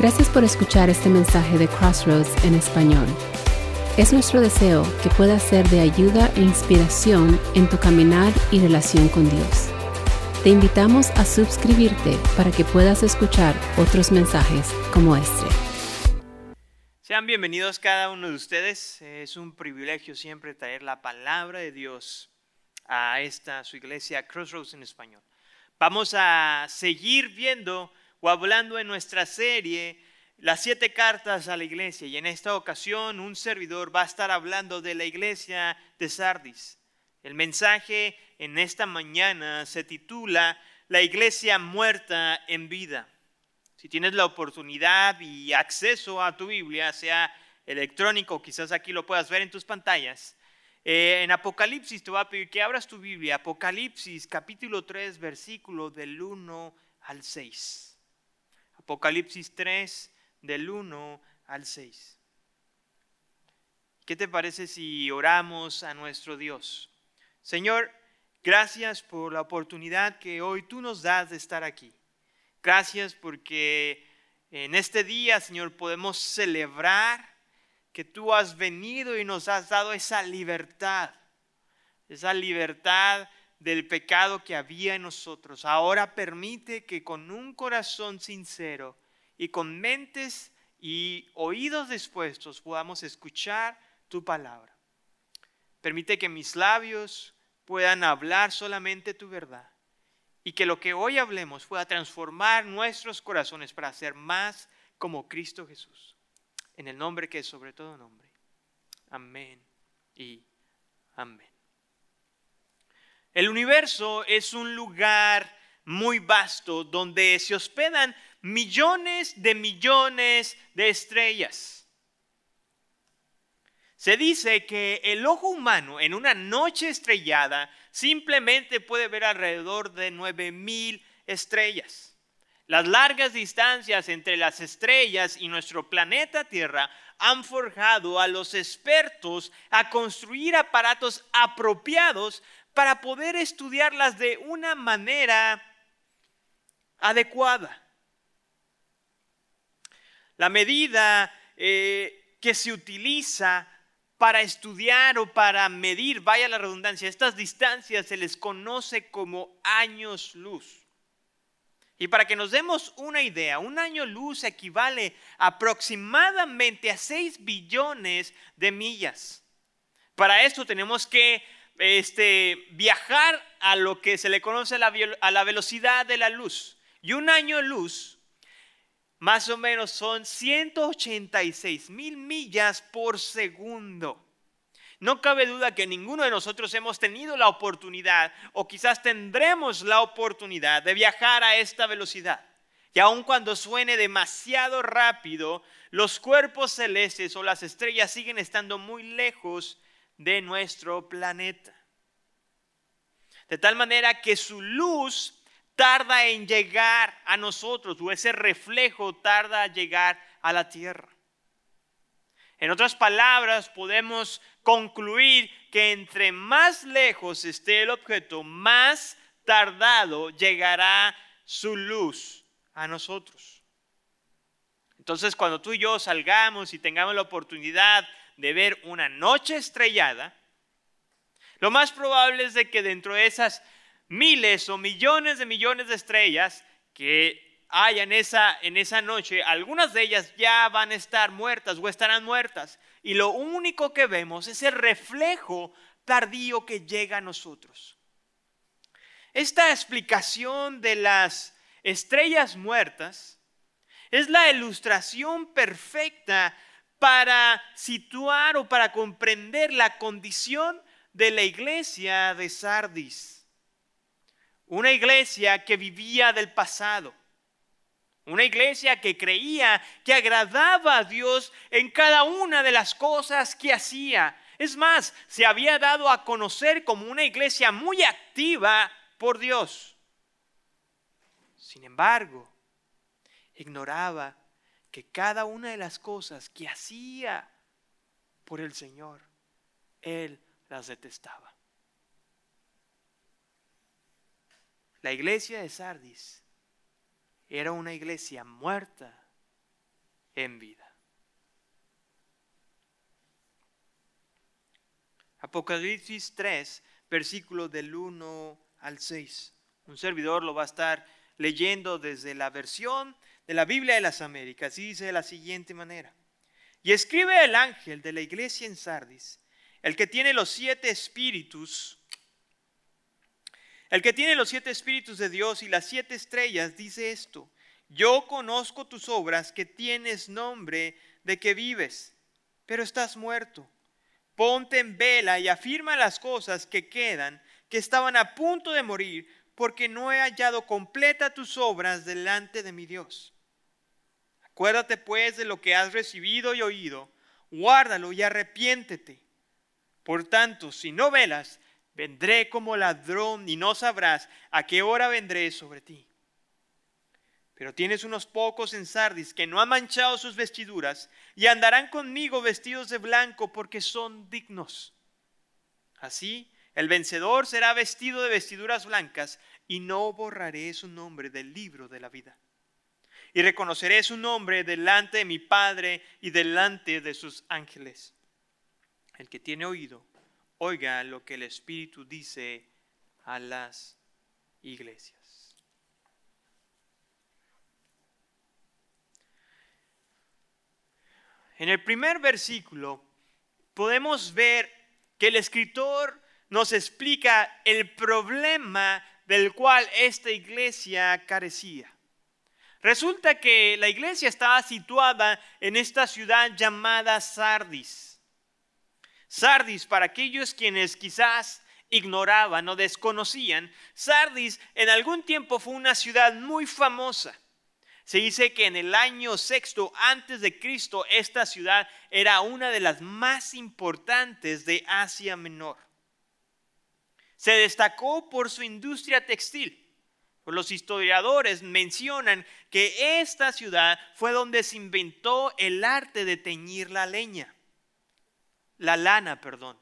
Gracias por escuchar este mensaje de Crossroads en español. Es nuestro deseo que pueda ser de ayuda e inspiración en tu caminar y relación con Dios. Te invitamos a suscribirte para que puedas escuchar otros mensajes como este. Sean bienvenidos cada uno de ustedes. Es un privilegio siempre traer la palabra de Dios a esta su iglesia Crossroads en español. Vamos a seguir viendo o hablando en nuestra serie las siete cartas a la iglesia y en esta ocasión un servidor va a estar hablando de la iglesia de Sardis. El mensaje en esta mañana se titula La iglesia muerta en vida. Si tienes la oportunidad y acceso a tu Biblia, sea electrónico, quizás aquí lo puedas ver en tus pantallas, eh, en Apocalipsis te voy a pedir que abras tu Biblia, Apocalipsis capítulo 3, versículo del 1 al 6. Apocalipsis 3, del 1 al 6. ¿Qué te parece si oramos a nuestro Dios? Señor, gracias por la oportunidad que hoy tú nos das de estar aquí. Gracias porque en este día, Señor, podemos celebrar que tú has venido y nos has dado esa libertad, esa libertad del pecado que había en nosotros. Ahora permite que con un corazón sincero y con mentes y oídos dispuestos podamos escuchar tu palabra. Permite que mis labios puedan hablar solamente tu verdad y que lo que hoy hablemos pueda transformar nuestros corazones para ser más como Cristo Jesús. En el nombre que es sobre todo nombre. Amén y amén. El universo es un lugar muy vasto donde se hospedan millones de millones de estrellas. Se dice que el ojo humano en una noche estrellada simplemente puede ver alrededor de 9000 estrellas. Las largas distancias entre las estrellas y nuestro planeta Tierra han forjado a los expertos a construir aparatos apropiados para poder estudiarlas de una manera adecuada. La medida eh, que se utiliza para estudiar o para medir, vaya la redundancia, estas distancias se les conoce como años luz. Y para que nos demos una idea, un año luz equivale aproximadamente a 6 billones de millas. Para esto tenemos que este, viajar a lo que se le conoce a la, velocidad de la luz. Y un año luz, más o menos, son 186 mil millas por segundo. No cabe duda que ninguno de nosotros hemos tenido la oportunidad o quizás tendremos la oportunidad de viajar a esta velocidad. Y aun cuando suene demasiado rápido, los cuerpos celestes o las estrellas siguen estando muy lejos de nuestro planeta. De tal manera que su luz tarda en llegar a nosotros, o ese reflejo tarda en llegar a la tierra. En otras palabras, podemos concluir que entre más lejos esté el objeto, más tardado llegará su luz a nosotros. Entonces, cuando tú y yo salgamos y tengamos la oportunidad de ver una noche estrellada, lo más probable es de que dentro de esas miles o millones de millones de estrellas que hay en esa, en esa noche, algunas de ellas ya van a estar muertas o estarán muertas. Y lo único que vemos es el reflejo tardío que llega a nosotros. Esta explicación de las estrellas muertas es la ilustración perfecta para situar o para comprender la condición de la iglesia de Sardis. Una iglesia que vivía del pasado. Una iglesia que creía que agradaba a Dios en cada una de las cosas que hacía. Es más, se había dado a conocer como una iglesia muy activa por Dios. Sin embargo, ignoraba que cada una de las cosas que hacía por el Señor, Él las detestaba. La iglesia de Sardis era una iglesia muerta en vida. Apocalipsis 3, versículos del 1 al 6. Un servidor lo va a estar leyendo desde la versión de la Biblia de las Américas. Dice de la siguiente manera. Y escribe el ángel de la iglesia en Sardis, el que tiene los siete espíritus, el que tiene los siete espíritus de Dios y las siete estrellas, dice esto. Yo conozco tus obras, que tienes nombre de que vives, pero estás muerto. Ponte en vela y afirma las cosas que quedan, que estaban a punto de morir, porque no he hallado completa tus obras delante de mi Dios. Acuérdate pues de lo que has recibido y oído, guárdalo y arrepiéntete. Por tanto, si no velas, vendré como ladrón y no sabrás a qué hora vendré sobre ti. Pero tienes unos pocos en Sardis que no han manchado sus vestiduras y andarán conmigo vestidos de blanco porque son dignos. Así, el vencedor será vestido de vestiduras blancas y no borraré su nombre del libro de la vida. Y reconoceré su nombre delante de mi Padre y delante de sus ángeles. El que tiene oído, oiga lo que el Espíritu dice a las iglesias. En el primer versículo podemos ver que el escritor nos explica el problema del cual esta iglesia carecía. Resulta que la iglesia estaba situada en esta ciudad llamada Sardis. Sardis, para aquellos quienes quizás ignoraban o desconocían, Sardis en algún tiempo fue una ciudad muy famosa. Se dice que en el año sexto antes de Cristo esta ciudad era una de las más importantes de Asia Menor. Se destacó por su industria textil. Los historiadores mencionan que esta ciudad fue donde se inventó el arte de teñir la leña, la lana, perdón.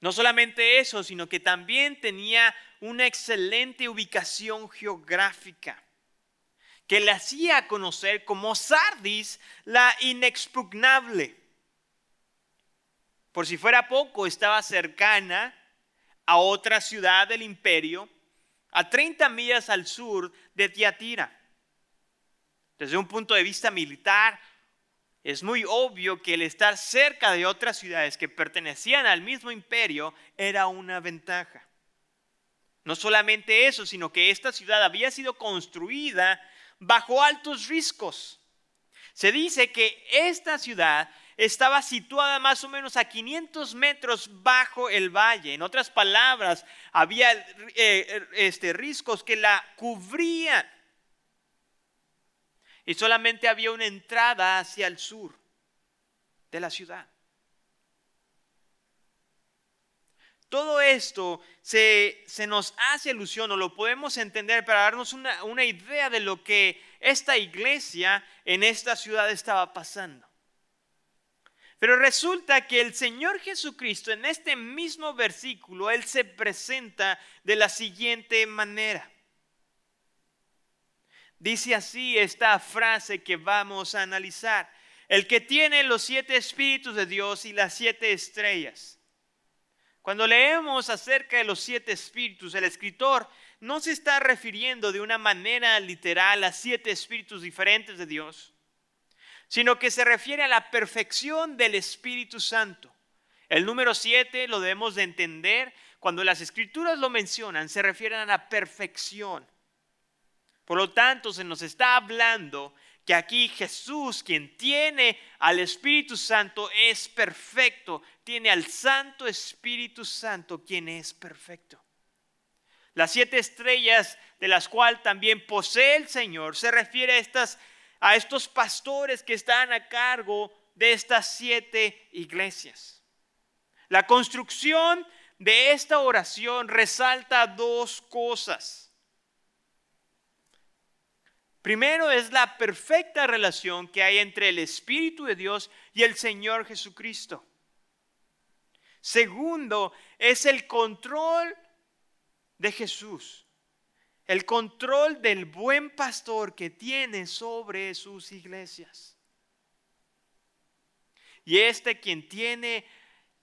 No solamente eso, sino que también tenía una excelente ubicación geográfica que le hacía conocer como Sardis la inexpugnable. Por si fuera poco, estaba cercana a otra ciudad del imperio, a 30 millas al sur de Tiatira. Desde un punto de vista militar, es muy obvio que el estar cerca de otras ciudades que pertenecían al mismo imperio era una ventaja. No solamente eso, sino que esta ciudad había sido construida bajo altos riscos. Se dice que esta ciudad estaba situada más o menos a 500 metros bajo el valle. En otras palabras, había eh, este, riscos que la cubrían. Y solamente había una entrada hacia el sur de la ciudad. Todo esto se, nos hace alusión o lo podemos entender para darnos una, una idea de lo que esta iglesia en esta ciudad estaba pasando. Pero resulta que el Señor Jesucristo en este mismo versículo, Él se presenta de la siguiente manera. Dice así esta frase que vamos a analizar. El que tiene los siete espíritus de Dios y las siete estrellas cuando leemos acerca de los siete espíritus, el escritor no se está refiriendo de una manera literal a siete espíritus diferentes de Dios, sino que se refiere a la perfección del Espíritu Santo. El número siete lo debemos de entender cuando las escrituras lo mencionan, se refieren a la perfección. Por lo tanto, se nos está hablando que aquí Jesús, quien tiene al Espíritu Santo, es perfecto. Tiene al Santo Espíritu Santo, quien es perfecto. Las siete estrellas de las cuales también posee el Señor se refiere a, estas, a estos pastores que están a cargo de estas siete iglesias. La construcción de esta oración resalta dos cosas. Primero es la perfecta relación que hay entre el Espíritu de Dios y el Señor Jesucristo. Segundo es el control de Jesús. El control del buen pastor que tiene sobre sus iglesias. Y este quien tiene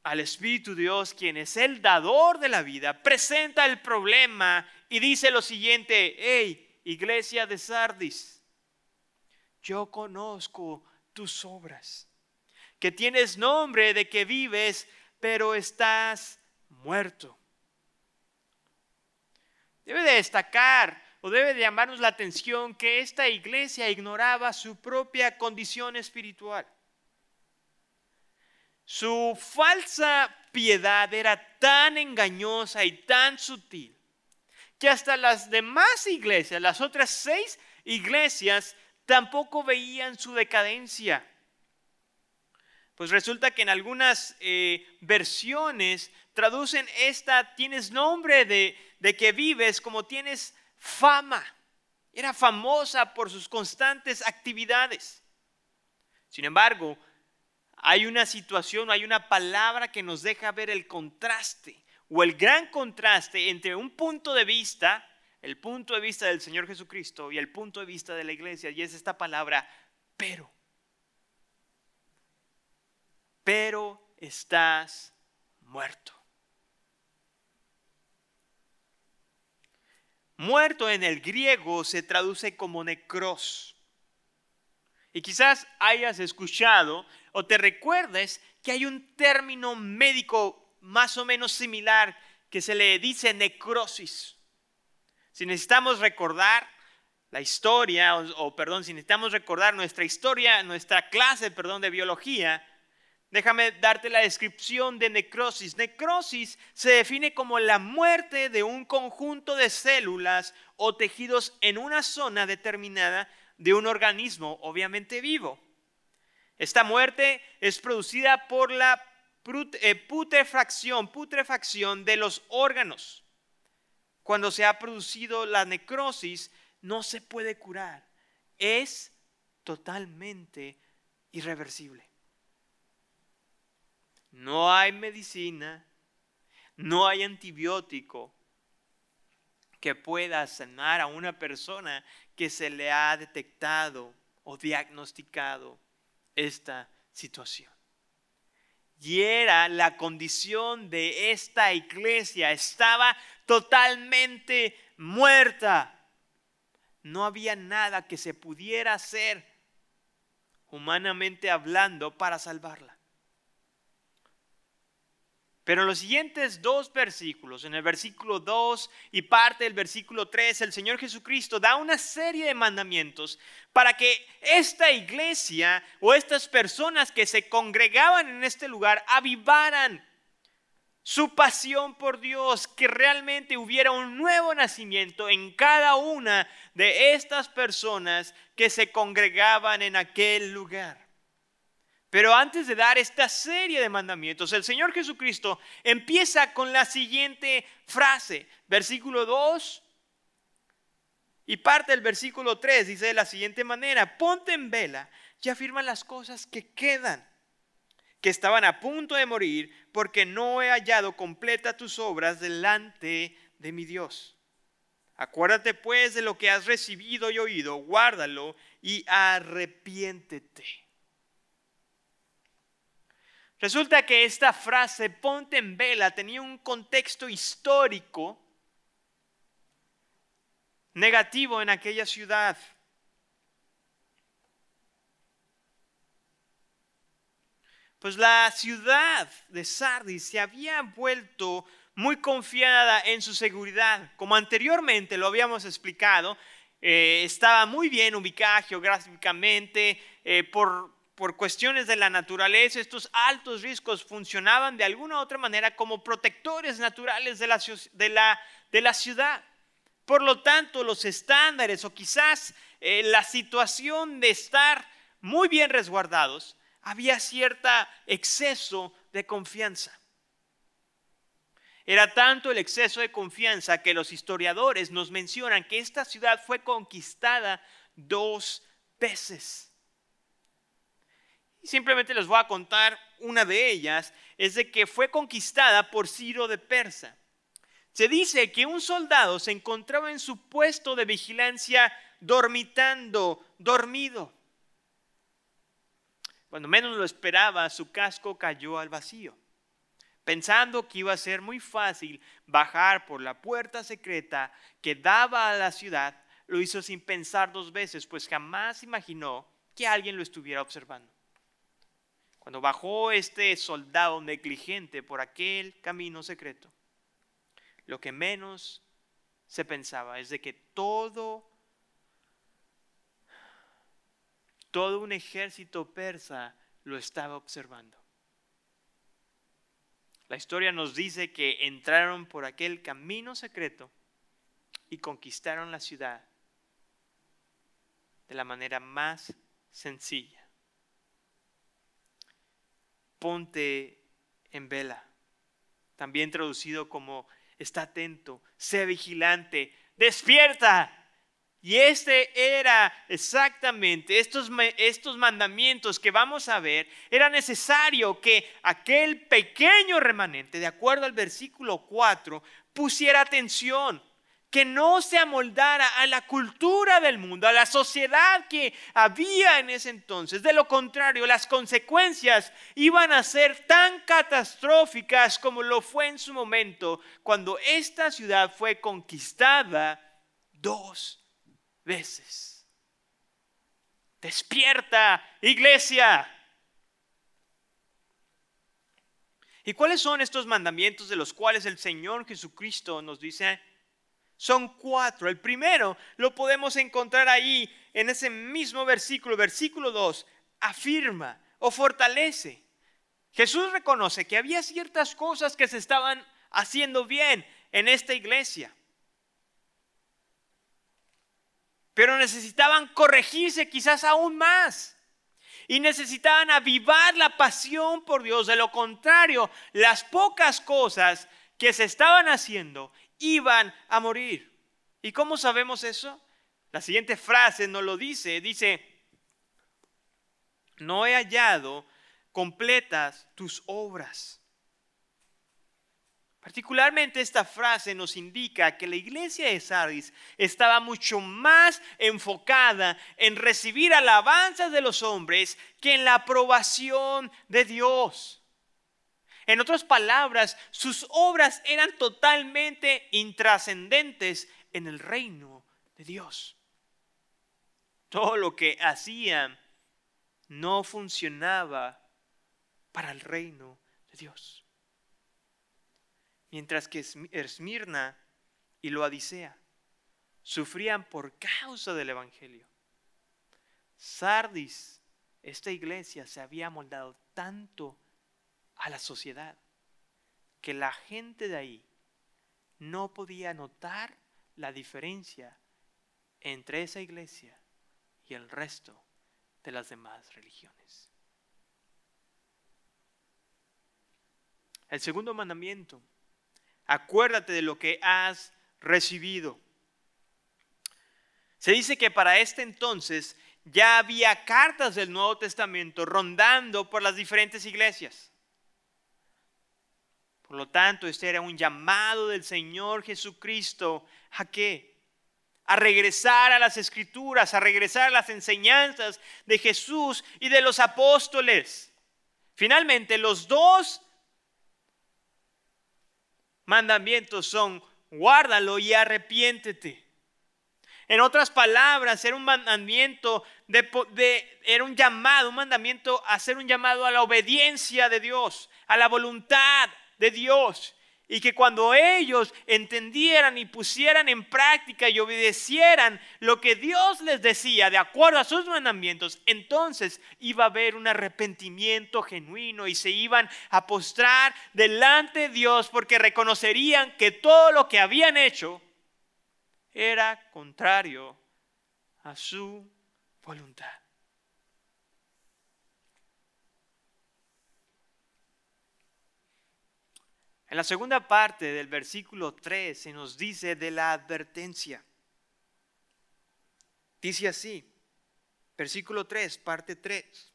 al Espíritu Dios, quien es el dador de la vida, presenta el problema y dice lo siguiente, hey, iglesia de Sardis, yo conozco tus obras, que tienes nombre de que vives, pero estás muerto. Debe de destacar o debe de llamarnos la atención que esta iglesia ignoraba su propia condición espiritual. Su falsa piedad era tan engañosa y tan sutil que hasta las demás iglesias, las otras seis iglesias, tampoco veían su decadencia. Pues resulta que en algunas eh, versiones traducen esta, tienes nombre de, de que vives como tienes fama. Era famosa por sus constantes actividades. Sin embargo, hay una situación, hay una palabra que nos deja ver el contraste o el gran contraste entre un punto de vista, el punto de vista del Señor Jesucristo y el punto de vista de la iglesia, y es esta palabra, pero. Pero estás muerto. Muerto en el griego se traduce como necros. Y quizás hayas escuchado o te recuerdes que hay un término médico más o menos similar que se le dice necrosis. Si necesitamos recordar la historia, o, perdón, si necesitamos recordar nuestra historia, nuestra clase, perdón, de biología, déjame darte la descripción de necrosis. Necrosis se define como la muerte de un conjunto de células o tejidos en una zona determinada de un organismo, obviamente vivo. Esta muerte es producida por la eh, putrefacción, putrefacción de los órganos. Cuando se ha producido la necrosis, no se puede curar. Es totalmente irreversible. No hay medicina, no hay antibiótico que pueda sanar a una persona que se le ha detectado o diagnosticado esta situación. Y era la condición de esta iglesia, estaba totalmente muerta. No había nada que se pudiera hacer, humanamente hablando, para salvarla. Pero en los siguientes dos versículos, en el versículo 2 y parte del versículo 3, el Señor Jesucristo da una serie de mandamientos para que esta iglesia o estas personas que se congregaban en este lugar avivaran su pasión por Dios, que realmente hubiera un nuevo nacimiento en cada una de estas personas que se congregaban en aquel lugar. Pero antes de dar esta serie de mandamientos, el Señor Jesucristo empieza con la siguiente frase, versículo 2 y parte del versículo 3, dice de la siguiente manera, ponte en vela y afirma las cosas que quedan, que estaban a punto de morir, porque no he hallado completa tus obras delante de mi Dios. Acuérdate pues de lo que has recibido y oído, guárdalo y arrepiéntete. Resulta que esta frase, ponte en vela, tenía un contexto histórico negativo en aquella ciudad. Pues la ciudad de Sardis se había vuelto muy confiada en su seguridad. Como anteriormente lo habíamos explicado, eh, estaba muy bien ubicada geográficamente eh, por por cuestiones de la naturaleza, estos altos riesgos funcionaban de alguna u otra manera como protectores naturales de la, de la, de la ciudad. Por lo tanto, los estándares o quizás eh, la situación de estar muy bien resguardados, había cierto exceso de confianza. Era tanto el exceso de confianza que los historiadores nos mencionan que esta ciudad fue conquistada dos veces. Y simplemente les voy a contar una de ellas, es de que fue conquistada por Ciro de Persa. Se dice que un soldado se encontraba en su puesto de vigilancia dormitando, dormido. Cuando menos lo esperaba, su casco cayó al vacío. Pensando que iba a ser muy fácil bajar por la puerta secreta que daba a la ciudad, lo hizo sin pensar dos veces, pues jamás imaginó que alguien lo estuviera observando. Cuando bajó este soldado negligente por aquel camino secreto, lo que menos se pensaba es de que todo, todo un ejército persa lo estaba observando. La historia nos dice que entraron por aquel camino secreto y conquistaron la ciudad de la manera más sencilla. Ponte en vela, también traducido como está atento, sé vigilante, despierta. Y este era exactamente, estos, estos mandamientos que vamos a ver, era necesario que aquel pequeño remanente, de acuerdo al versículo 4, pusiera atención que no se amoldara a la cultura del mundo, a la sociedad que había en ese entonces. De lo contrario, las consecuencias iban a ser tan catastróficas como lo fue en su momento cuando esta ciudad fue conquistada dos veces. Despierta, iglesia. ¿Y cuáles son estos mandamientos de los cuales el Señor Jesucristo nos dice? Son cuatro. El primero lo podemos encontrar ahí en ese mismo versículo, versículo 2, afirma o fortalece. Jesús reconoce que había ciertas cosas que se estaban haciendo bien en esta iglesia. Pero necesitaban corregirse quizás aún más. Y necesitaban avivar la pasión por Dios. De lo contrario, las pocas cosas que se estaban haciendo iban a morir. ¿Y cómo sabemos eso? La siguiente frase nos lo dice, dice, no he hallado completas tus obras. Particularmente esta frase nos indica que la iglesia de Sardis estaba mucho más enfocada en recibir alabanzas de los hombres que en la aprobación de Dios. En otras palabras, sus obras eran totalmente intrascendentes en el reino de Dios. Todo lo que hacían no funcionaba para el reino de Dios. Mientras que Esmirna y Loadicea sufrían por causa del Evangelio. Sardis, esta iglesia se había moldado tanto a la sociedad, que la gente de ahí no podía notar la diferencia entre esa iglesia y el resto de las demás religiones. El segundo mandamiento, acuérdate de lo que has recibido. Se dice que para este entonces ya había cartas del Nuevo Testamento rondando por las diferentes iglesias. Por lo tanto, este era un llamado del Señor Jesucristo a qué? A regresar a las escrituras, a regresar a las enseñanzas de Jesús y de los apóstoles. Finalmente, los dos mandamientos son guárdalo y arrepiéntete. En otras palabras, era un mandamiento era un llamado, un mandamiento a hacer un llamado a la obediencia de Dios, a la voluntad, de Dios. Y que cuando ellos entendieran y pusieran en práctica y obedecieran lo que Dios les decía de acuerdo a sus mandamientos, entonces iba a haber un arrepentimiento genuino y se iban a postrar delante de Dios porque reconocerían que todo lo que habían hecho era contrario a su voluntad. En la segunda parte del versículo 3 se nos dice de la advertencia. Dice así, versículo 3, parte 3,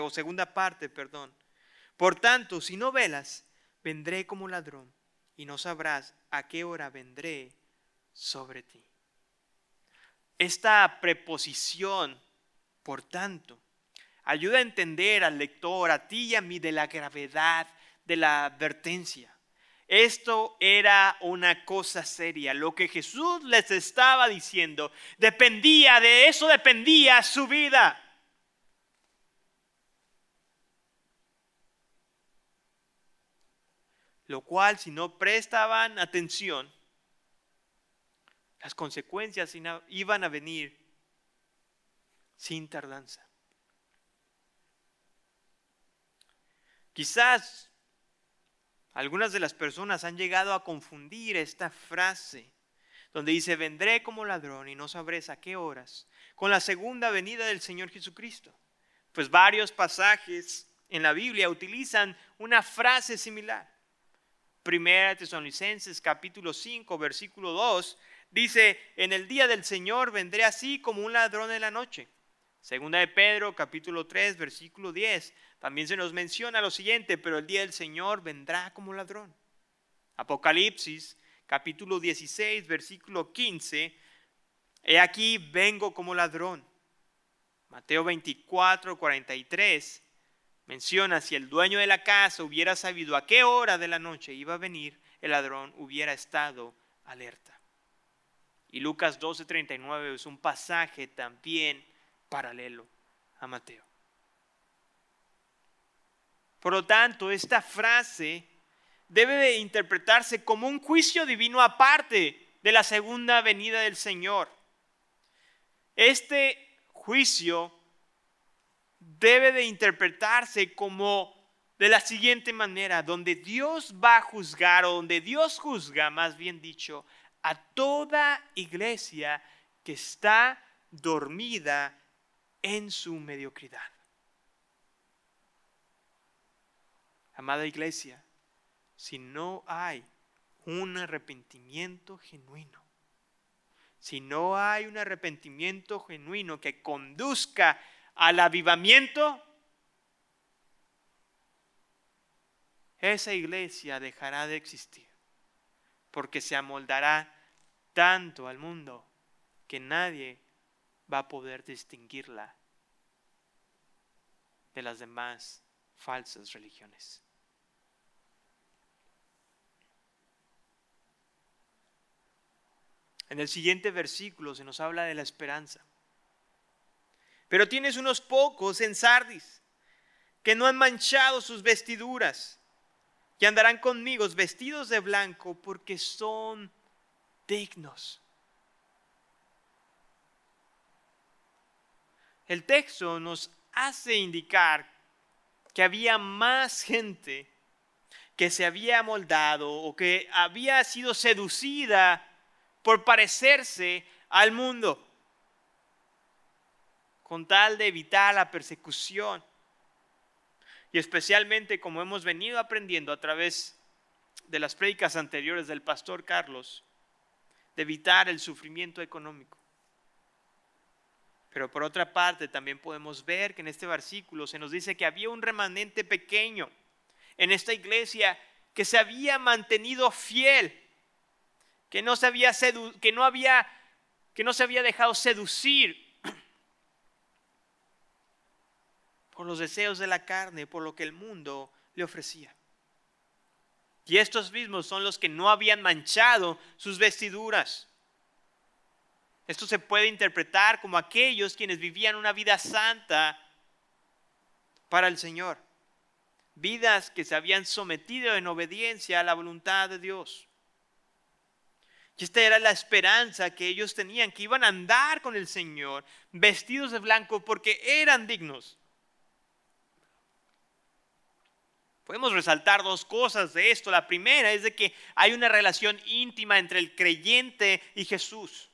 o segunda parte, perdón. Por tanto, si no velas, vendré como ladrón y no sabrás a qué hora vendré sobre ti. Esta preposición, por tanto, ayuda a entender al lector, a ti y a mí, de la gravedad de la advertencia. Esto era una cosa seria. Lo que Jesús les estaba diciendo dependía, de eso dependía su vida. Lo cual, si no prestaban atención, las consecuencias iban a venir sin tardanza. Quizás algunas de las personas han llegado a confundir esta frase donde dice, vendré como ladrón y no sabré a qué horas, con la segunda venida del Señor Jesucristo. Pues varios pasajes en la Biblia utilizan una frase similar. Primera Tesalonicenses capítulo 5, versículo 2, dice, en el día del Señor vendré así como un ladrón en la noche. Segunda de Pedro, capítulo 3, versículo 10. También se nos menciona lo siguiente, pero el día del Señor vendrá como ladrón. Apocalipsis, capítulo 16, versículo 15. He aquí vengo como ladrón. Mateo 24, 43 menciona, si el dueño de la casa hubiera sabido a qué hora de la noche iba a venir, el ladrón hubiera estado alerta. Y Lucas 12, 39 es un pasaje también paralelo a Mateo. Por lo tanto, esta frase debe de interpretarse como un juicio divino aparte de la segunda venida del Señor. Este juicio debe de interpretarse como de la siguiente manera, donde Dios va a juzgar o donde Dios juzga, más bien dicho, a toda iglesia que está dormida en su mediocridad. Amada iglesia, si no hay un arrepentimiento genuino, si no hay un arrepentimiento genuino que conduzca al avivamiento, esa iglesia dejará de existir, porque se amoldará tanto al mundo que nadie va a poder distinguirla de las demás falsas religiones. En el siguiente versículo se nos habla de la esperanza. Pero tienes unos pocos en Sardis que no han manchado sus vestiduras, que andarán conmigo vestidos de blanco porque son dignos. el texto nos hace indicar que había más gente que se había moldado o que había sido seducida por parecerse al mundo, con tal de evitar la persecución. Y especialmente como hemos venido aprendiendo a través de las prédicas anteriores del pastor Carlos, de evitar el sufrimiento económico. Pero por otra parte, también podemos ver que en este versículo se nos dice que había un remanente pequeño en esta iglesia que se había mantenido fiel, que no se había, que no había, que no se había dejado seducir por los deseos de la carne, por lo que el mundo le ofrecía. Y estos mismos son los que no habían manchado sus vestiduras. Esto se puede interpretar como aquellos quienes vivían una vida santa para el Señor. Vidas que se habían sometido en obediencia a la voluntad de Dios. Y esta era la esperanza que ellos tenían, que iban a andar con el Señor vestidos de blanco porque eran dignos. Podemos resaltar dos cosas de esto. La primera es de que hay una relación íntima entre el creyente y Jesús.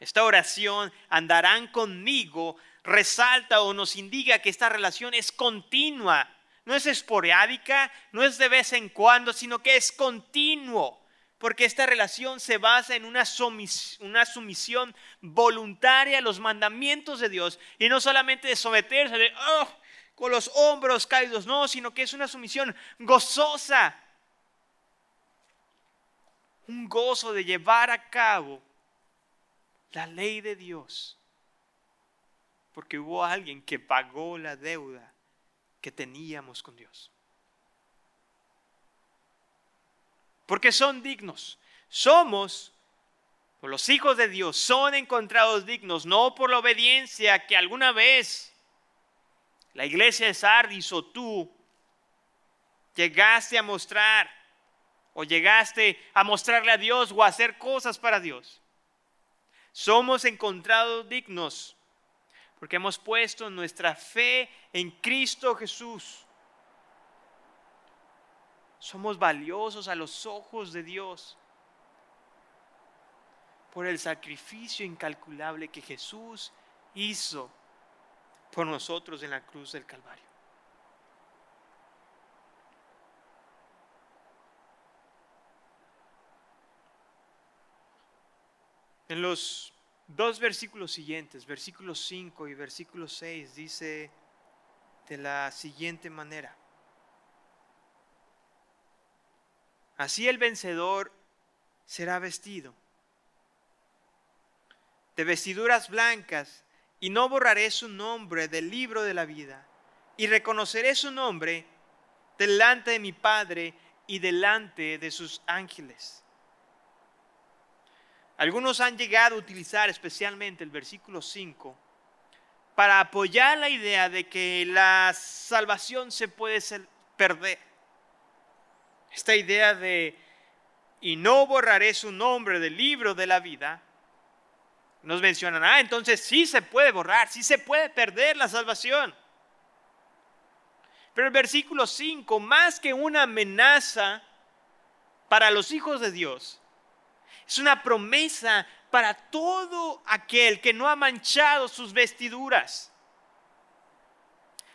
Esta oración, andarán conmigo, resalta o nos indica que esta relación es continua, no es esporádica, no es de vez en cuando, sino que es continuo, porque esta relación se basa en una, sumisión voluntaria a los mandamientos de Dios y no solamente de someterse oh, con los hombros caídos, no, sino que es una sumisión gozosa. un gozo de llevar a cabo la ley de Dios. Porque hubo alguien que pagó la deuda que teníamos con Dios. Porque son dignos. Somos, por los hijos de Dios, son encontrados dignos, no por la obediencia que alguna vez la iglesia de Sardis o tú llegaste a mostrar o llegaste a mostrarle a Dios o a hacer cosas para Dios. Somos encontrados dignos porque hemos puesto nuestra fe en Cristo Jesús. Somos valiosos a los ojos de Dios por el sacrificio incalculable que Jesús hizo por nosotros en la cruz del Calvario. En los dos versículos siguientes, versículo 5 y versículo 6, dice de la siguiente manera. Así el vencedor será vestido de vestiduras blancas y no borraré su nombre del libro de la vida y reconoceré su nombre delante de mi Padre y delante de sus ángeles. Algunos han llegado a utilizar especialmente el versículo 5 para apoyar la idea de que la salvación se puede perder. Esta idea de, y no borraré su nombre del libro de la vida, nos mencionan, ah, entonces sí se puede borrar, sí se puede perder la salvación. Pero el versículo 5, más que una amenaza para los hijos de Dios, es una promesa para todo aquel que no ha manchado sus vestiduras.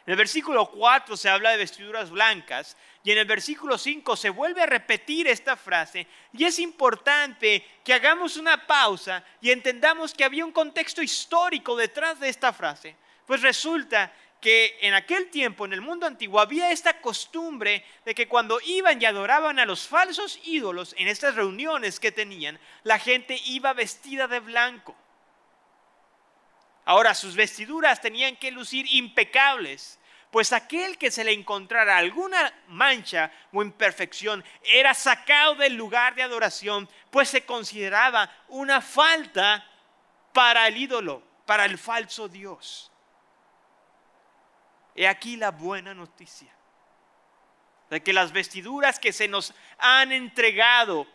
En el versículo 4 se habla de vestiduras blancas y en el versículo 5 se vuelve a repetir esta frase y es importante que hagamos una pausa y entendamos que había un contexto histórico detrás de esta frase. Pues resulta que en aquel tiempo, en el mundo antiguo, había esta costumbre de que cuando iban y adoraban a los falsos ídolos en estas reuniones que tenían, la gente iba vestida de blanco. Ahora, sus vestiduras tenían que lucir impecables, pues aquel que se le encontrara alguna mancha o imperfección era sacado del lugar de adoración, pues se consideraba una falta para el ídolo, para el falso Dios. He aquí la buena noticia de que las vestiduras que se nos han entregado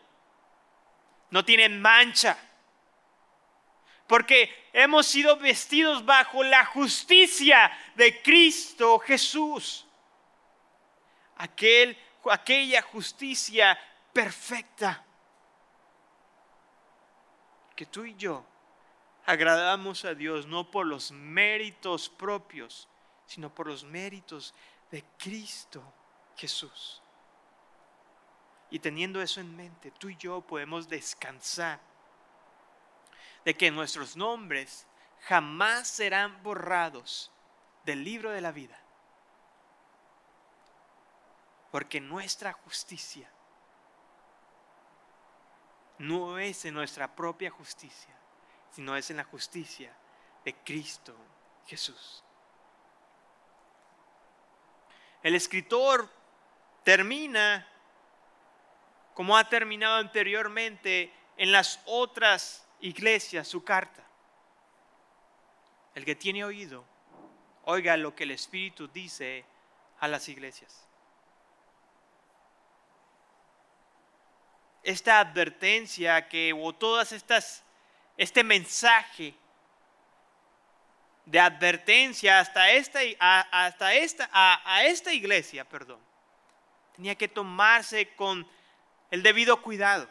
no tienen mancha, porque hemos sido vestidos bajo la justicia de Cristo Jesús. Aquel, aquella justicia perfecta que tú y yo agradamos a Dios no por los méritos propios, sino por los méritos de Cristo Jesús. Y teniendo eso en mente, tú y yo podemos descansar de que nuestros nombres jamás serán borrados del libro de la vida. Porque nuestra justicia no es en nuestra propia justicia, sino es en la justicia de Cristo Jesús. El escritor termina como ha terminado anteriormente en las otras iglesias su carta. El que tiene oído, oiga lo que el Espíritu dice a las iglesias. Esta advertencia que, o todas estas, este mensaje de advertencia hasta esta, hasta esta, a, esta iglesia, perdón, tenía que tomarse con el debido cuidado.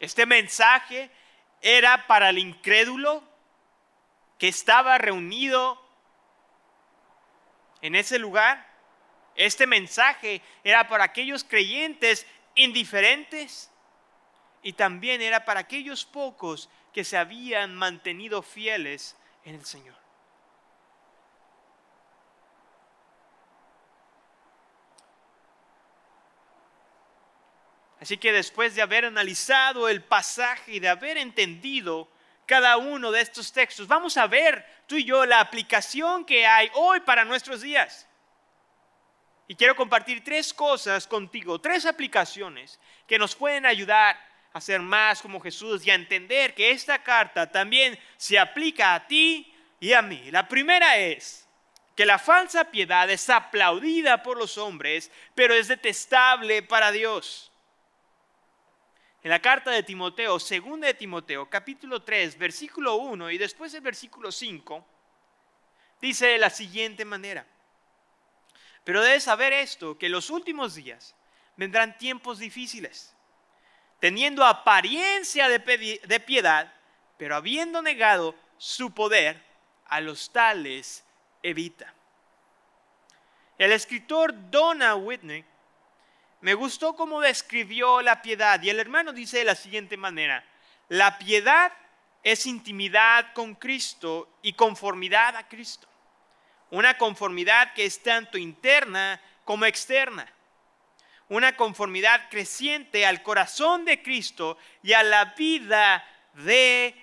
Este mensaje era para el incrédulo que estaba reunido en ese lugar. Este mensaje era para aquellos creyentes indiferentes y también era para aquellos pocos que se habían mantenido fieles en el Señor. Así que después de haber analizado el pasaje y de haber entendido cada uno de estos textos, vamos a ver tú y yo la aplicación que hay hoy para nuestros días. Y quiero compartir tres cosas contigo, tres aplicaciones que nos pueden ayudar a ser más como Jesús y a entender que esta carta también se aplica a ti y a mí. La primera es que la falsa piedad es aplaudida por los hombres, pero es detestable para Dios. En la carta de Timoteo, segunda de Timoteo, capítulo 3, versículo 1 y después el versículo 5, dice de la siguiente manera. Pero debes saber esto, que en los últimos días vendrán tiempos difíciles, teniendo apariencia de piedad, pero habiendo negado su poder, a los tales evita. El escritor Donna Whitney me gustó cómo describió la piedad y el hermano dice de la siguiente manera, la piedad es intimidad con Cristo y conformidad a Cristo. Una conformidad que es tanto interna como externa. Una conformidad creciente al corazón de Cristo y a la vida de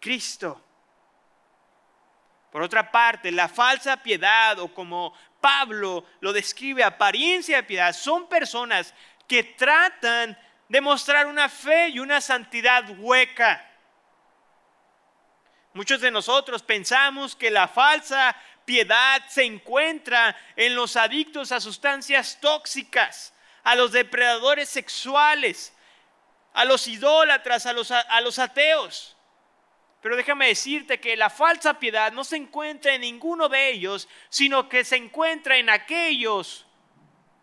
Cristo. Por otra parte, la falsa piedad o como Pablo lo describe, apariencia de piedad, son personas que tratan de mostrar una fe y una santidad hueca. Muchos de nosotros pensamos que la falsa piedad se encuentra en los adictos a sustancias tóxicas, a los depredadores sexuales, a los idólatras, a los, a los ateos. Pero déjame decirte que la falsa piedad no se encuentra en ninguno de ellos, sino que se encuentra en aquellos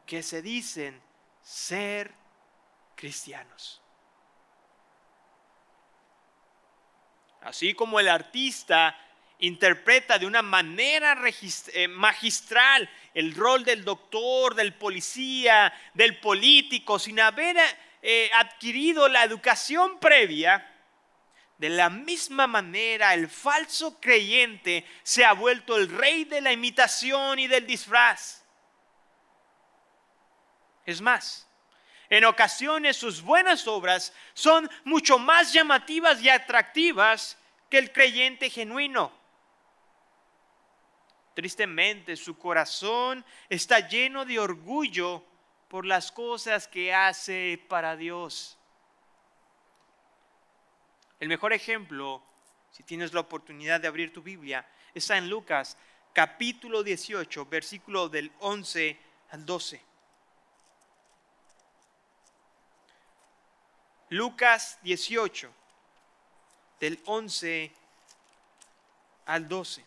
que se dicen ser cristianos. Así como el artista interpreta de una manera eh, magistral el rol del doctor, del policía, del político, sin haber eh, adquirido la educación previa, de la misma manera, el falso creyente se ha vuelto el rey de la imitación y del disfraz. Es más, en ocasiones sus buenas obras son mucho más llamativas y atractivas que el creyente genuino. Tristemente, su corazón está lleno de orgullo por las cosas que hace para Dios. El mejor ejemplo, si tienes la oportunidad de abrir tu Biblia, está en Lucas capítulo 18, versículo del 11 al 12. Lucas 18, del 11 al 12.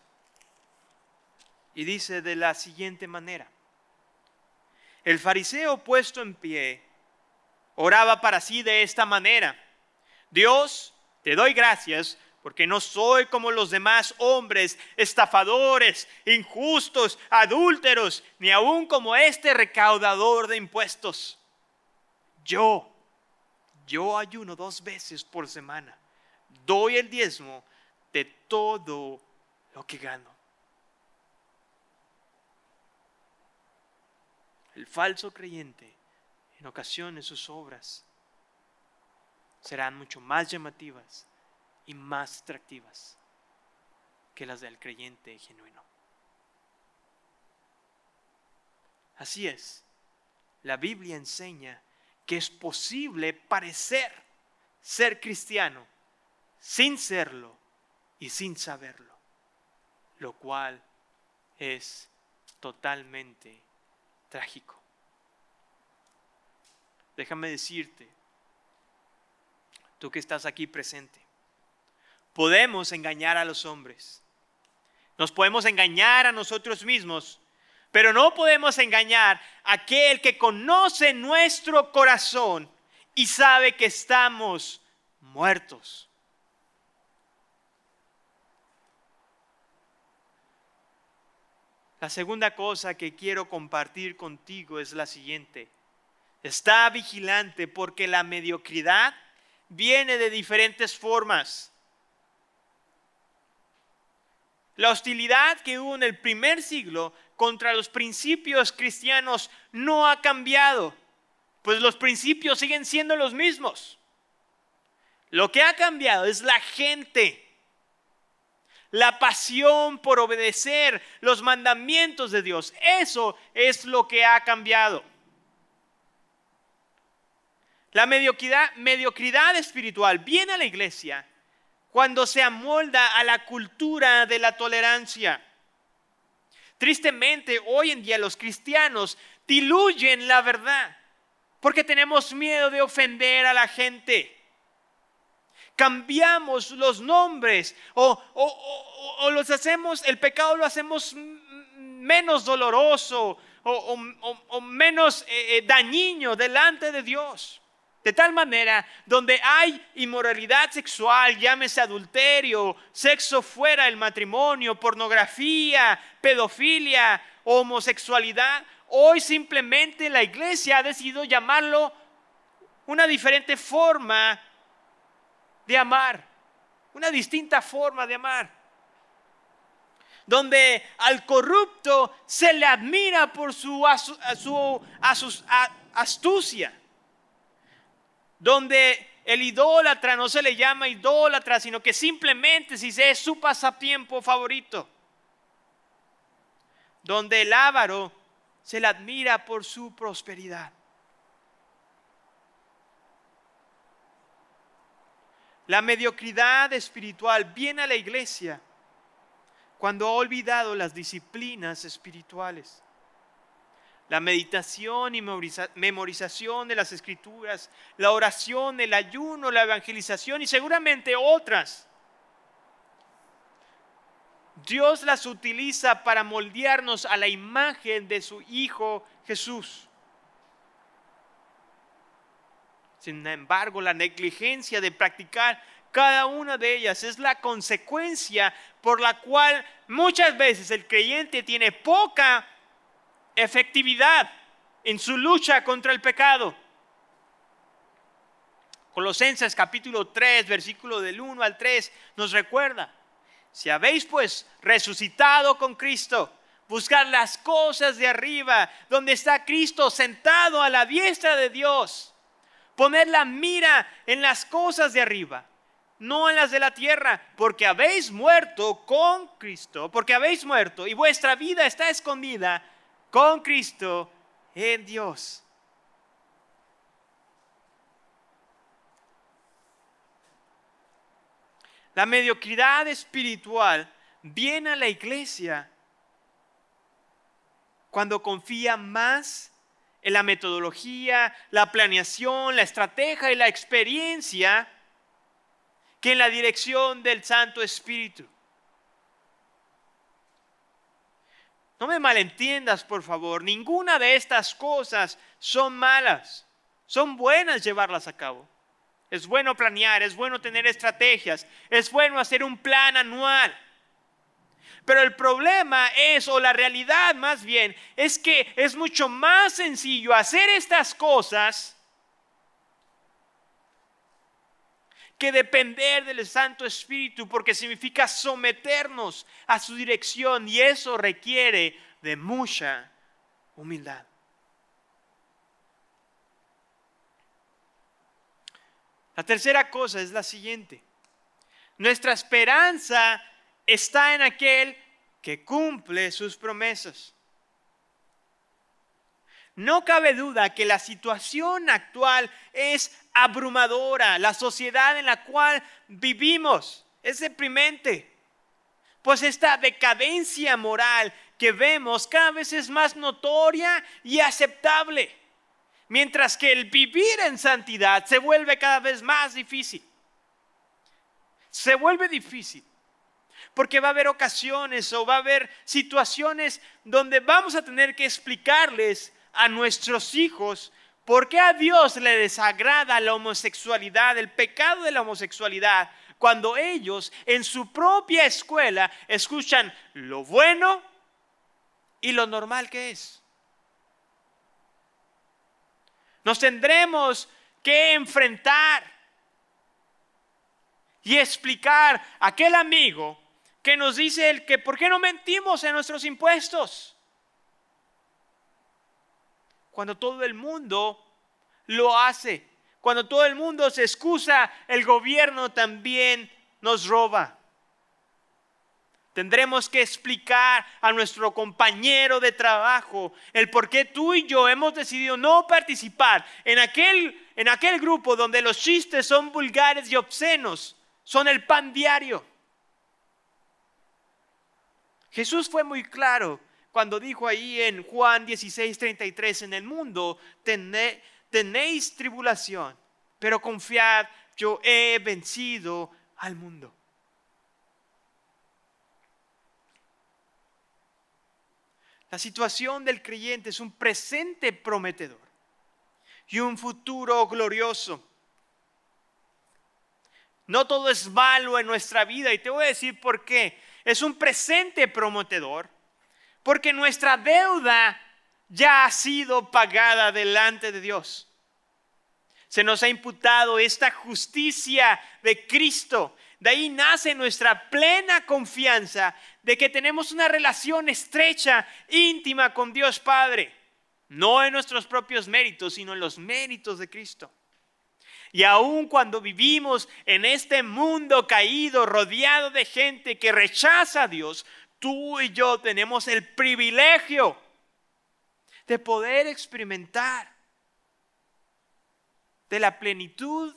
Y dice de la siguiente manera. El fariseo puesto en pie oraba para sí de esta manera. Dios, te doy gracias porque no soy como los demás hombres, estafadores, injustos, adúlteros, ni aún como este recaudador de impuestos. Yo, yo ayuno dos veces por semana. Doy el diezmo de todo lo que gano. El falso creyente, en ocasiones sus obras serán mucho más llamativas y más atractivas que las del creyente genuino. Así es, la Biblia enseña que es posible parecer ser cristiano sin serlo y sin saberlo, lo cual es totalmente trágico. Déjame decirte tú que estás aquí presente. Podemos engañar a los hombres. Nos podemos engañar a nosotros mismos, pero no podemos engañar a aquel que conoce nuestro corazón y sabe que estamos muertos. La segunda cosa que quiero compartir contigo es la siguiente. Está vigilante porque la mediocridad viene de diferentes formas. La hostilidad que hubo en el primer siglo contra los principios cristianos no ha cambiado. pues los principios siguen siendo los mismos. Lo que ha cambiado es la gente. La pasión por obedecer los mandamientos de Dios. Eso es lo que ha cambiado. La mediocridad, mediocridad espiritual viene a la iglesia cuando se amolda a la cultura de la tolerancia. Tristemente, hoy en día los cristianos diluyen la verdad porque tenemos miedo de ofender a la gente. Cambiamos los nombres o, los hacemos, el pecado lo hacemos menos doloroso o, menos eh, eh, dañino delante de Dios. De tal manera, donde hay inmoralidad sexual, llámese adulterio, sexo fuera del matrimonio, pornografía, pedofilia, homosexualidad, hoy simplemente la iglesia ha decidido llamarlo una diferente forma de amar, una distinta forma de amar. Donde al corrupto se le admira por su, su astucia donde el idólatra no se le llama idólatra, sino que simplemente si es su pasatiempo favorito, donde el avaro se le admira por su prosperidad. La mediocridad espiritual viene a la iglesia cuando ha olvidado las disciplinas espirituales la meditación y memorización de las escrituras, la oración, el ayuno, la evangelización y seguramente otras. Dios las utiliza para moldearnos a la imagen de su Hijo Jesús. Sin embargo, la negligencia de practicar cada una de ellas es la consecuencia por la cual muchas veces el creyente tiene poca efectividad en su lucha contra el pecado. Colosenses capítulo 3, versículo del 1 al 3 nos recuerda, si habéis pues resucitado con Cristo, buscar las cosas de arriba, donde está Cristo sentado a la diestra de Dios, poner la mira en las cosas de arriba, no en las de la tierra, porque habéis muerto con Cristo, porque habéis muerto y vuestra vida está escondida con Cristo en Dios. La mediocridad espiritual viene a la iglesia cuando confía más en la metodología, la planeación, la estrategia y la experiencia que en la dirección del Santo Espíritu. No me malentiendas, por favor. Ninguna de estas cosas son malas. Son buenas llevarlas a cabo. Es bueno planear, es bueno tener estrategias, es bueno hacer un plan anual. Pero el problema es, o la realidad más bien, es que es mucho más sencillo hacer estas cosas que depender del Santo Espíritu, porque significa someternos a su dirección y eso requiere de mucha humildad. La tercera cosa es la siguiente. Nuestra esperanza está en aquel que cumple sus promesas. No cabe duda que la situación actual es abrumadora. La sociedad en la cual vivimos es deprimente. Pues esta decadencia moral que vemos cada vez es más notoria y aceptable. Mientras que el vivir en santidad se vuelve cada vez más difícil. Se vuelve difícil. Porque va a haber ocasiones o va a haber situaciones donde vamos a tener que explicarles a nuestros hijos por qué a Dios le desagrada la homosexualidad, el pecado de la homosexualidad, cuando ellos en su propia escuela escuchan lo bueno y lo normal que es. Nos tendremos que enfrentar y explicar a aquel amigo que nos dice el que por qué no mentimos en nuestros impuestos cuando todo el mundo lo hace. Cuando todo el mundo se excusa, el gobierno también nos roba. Tendremos que explicar a nuestro compañero de trabajo el por qué tú y yo hemos decidido no participar en aquel, en aquel grupo donde los chistes son vulgares y obscenos, son el pan diario. Jesús fue muy claro cuando dijo ahí en Juan 16, 33, en el mundo tenéis tribulación, pero confiad, yo he vencido al mundo. La situación del creyente es un presente prometedor y un futuro glorioso. No todo es malo en nuestra vida y te voy a decir por qué. Es un presente prometedor porque nuestra deuda ya ha sido pagada delante de Dios. Se nos ha imputado esta justicia de Cristo de ahí nace nuestra plena confianza de que tenemos una relación estrecha, íntima con Dios Padre. No en nuestros propios méritos, sino en los méritos de Cristo. Y aun cuando vivimos en este mundo caído, rodeado de gente que rechaza a Dios, tú y yo tenemos el privilegio de poder experimentar de la plenitud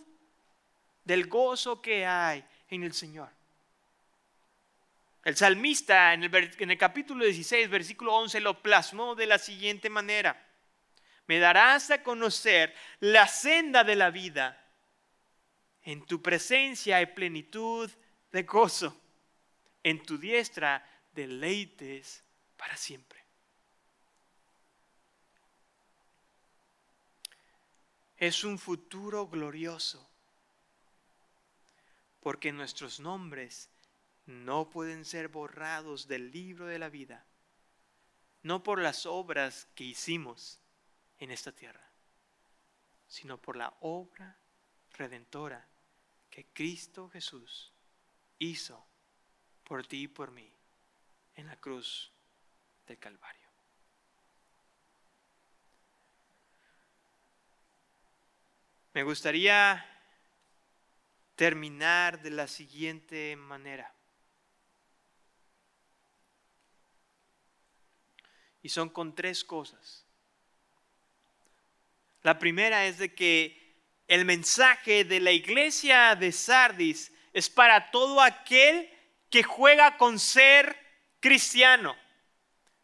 del gozo que hay en el Señor. El salmista en el, en el, capítulo 16, versículo 11, lo plasmó de la siguiente manera. Me darás a conocer la senda de la vida. En tu presencia hay plenitud de gozo. En tu diestra deleites para siempre. Es un futuro glorioso porque nuestros nombres no pueden ser borrados del libro de la vida, no por las obras que hicimos en esta tierra, sino por la obra redentora que Cristo Jesús hizo por ti y por mí en la cruz del Calvario. Me gustaría terminar de la siguiente manera. Y son con tres cosas. La primera es de que el mensaje de la iglesia de Sardis es para todo aquel que juega con ser cristiano,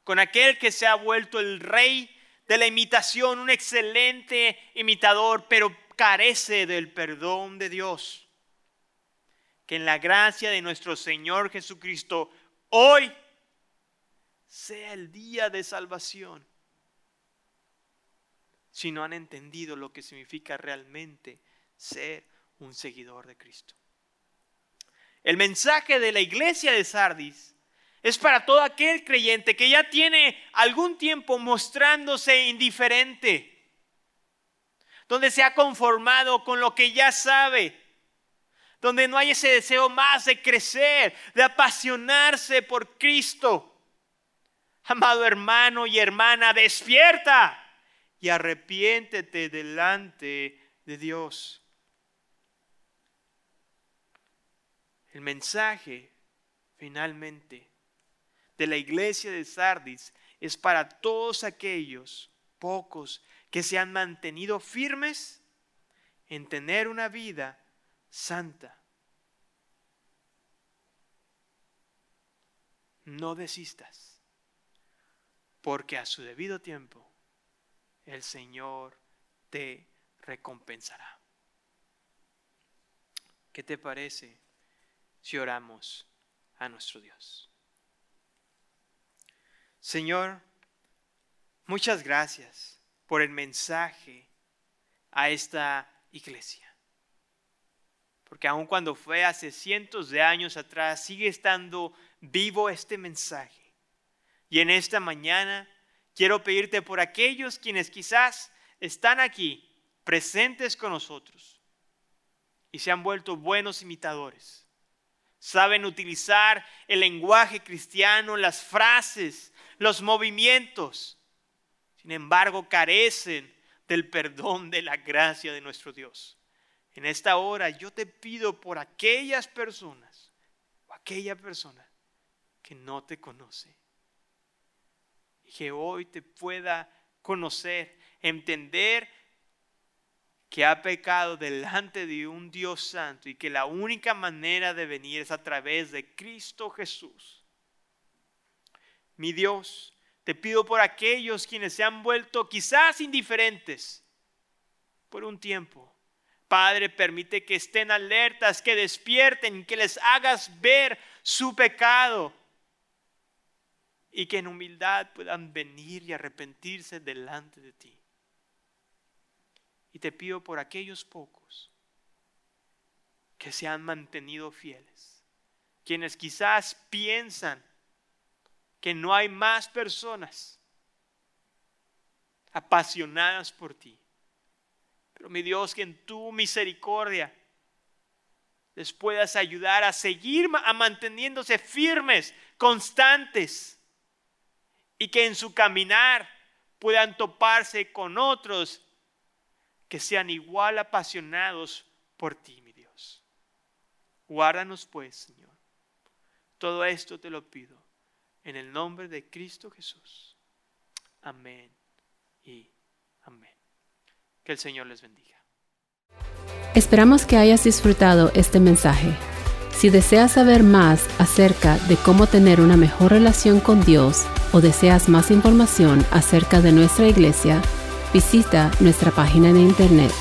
con aquel que se ha vuelto el rey de la imitación, un excelente imitador, pero carece del perdón de Dios que en la gracia de nuestro Señor Jesucristo hoy sea el día de salvación. Si no han entendido lo que significa realmente ser un seguidor de Cristo. El mensaje de la iglesia de Sardis es para todo aquel creyente que ya tiene algún tiempo mostrándose indiferente, donde se ha conformado con lo que ya sabe, donde no hay ese deseo más de crecer, de apasionarse por Cristo. Amado hermano y hermana, despierta y arrepiéntete delante de Dios. El mensaje, finalmente, de la iglesia de Sardis es para todos aquellos pocos que se han mantenido firmes en tener una vida santa. No desistas, porque a su debido tiempo el Señor te recompensará. ¿Qué te parece si oramos a nuestro Dios? Señor, muchas gracias por el mensaje a esta iglesia. Porque aun cuando fue hace cientos de años atrás, sigue estando vivo este mensaje. Y en esta mañana quiero pedirte por aquellos quienes quizás están aquí presentes con nosotros y se han vuelto buenos imitadores. Saben utilizar el lenguaje cristiano, las frases, los movimientos. Sin embargo, carecen del perdón, de la gracia de nuestro Dios. En esta hora yo te pido por aquellas personas o aquella persona que no te conoce y que hoy te pueda conocer, entender que ha pecado delante de un Dios santo y que la única manera de venir es a través de Cristo Jesús. Mi Dios, te pido por aquellos quienes se han vuelto quizás indiferentes por un tiempo. Padre, permite que estén alertas, que despierten, que les hagas ver su pecado y que en humildad puedan venir y arrepentirse delante de ti. Y te pido por aquellos pocos que se han mantenido fieles, quienes quizás piensan que no hay más personas apasionadas por ti. Pero mi Dios, que en tu misericordia les puedas ayudar a seguir a manteniéndose firmes, constantes, y que en su caminar puedan toparse con otros que sean igual apasionados por ti, mi Dios. Guárdanos pues, Señor. Todo esto te lo pido en el nombre de Cristo Jesús. Amén y amén. Que el Señor les bendiga. Esperamos que hayas disfrutado este mensaje. Si deseas saber más acerca de cómo tener una mejor relación con Dios o deseas más información acerca de nuestra iglesia, visita nuestra página de internet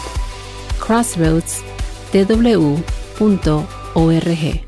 crossroadstw.org.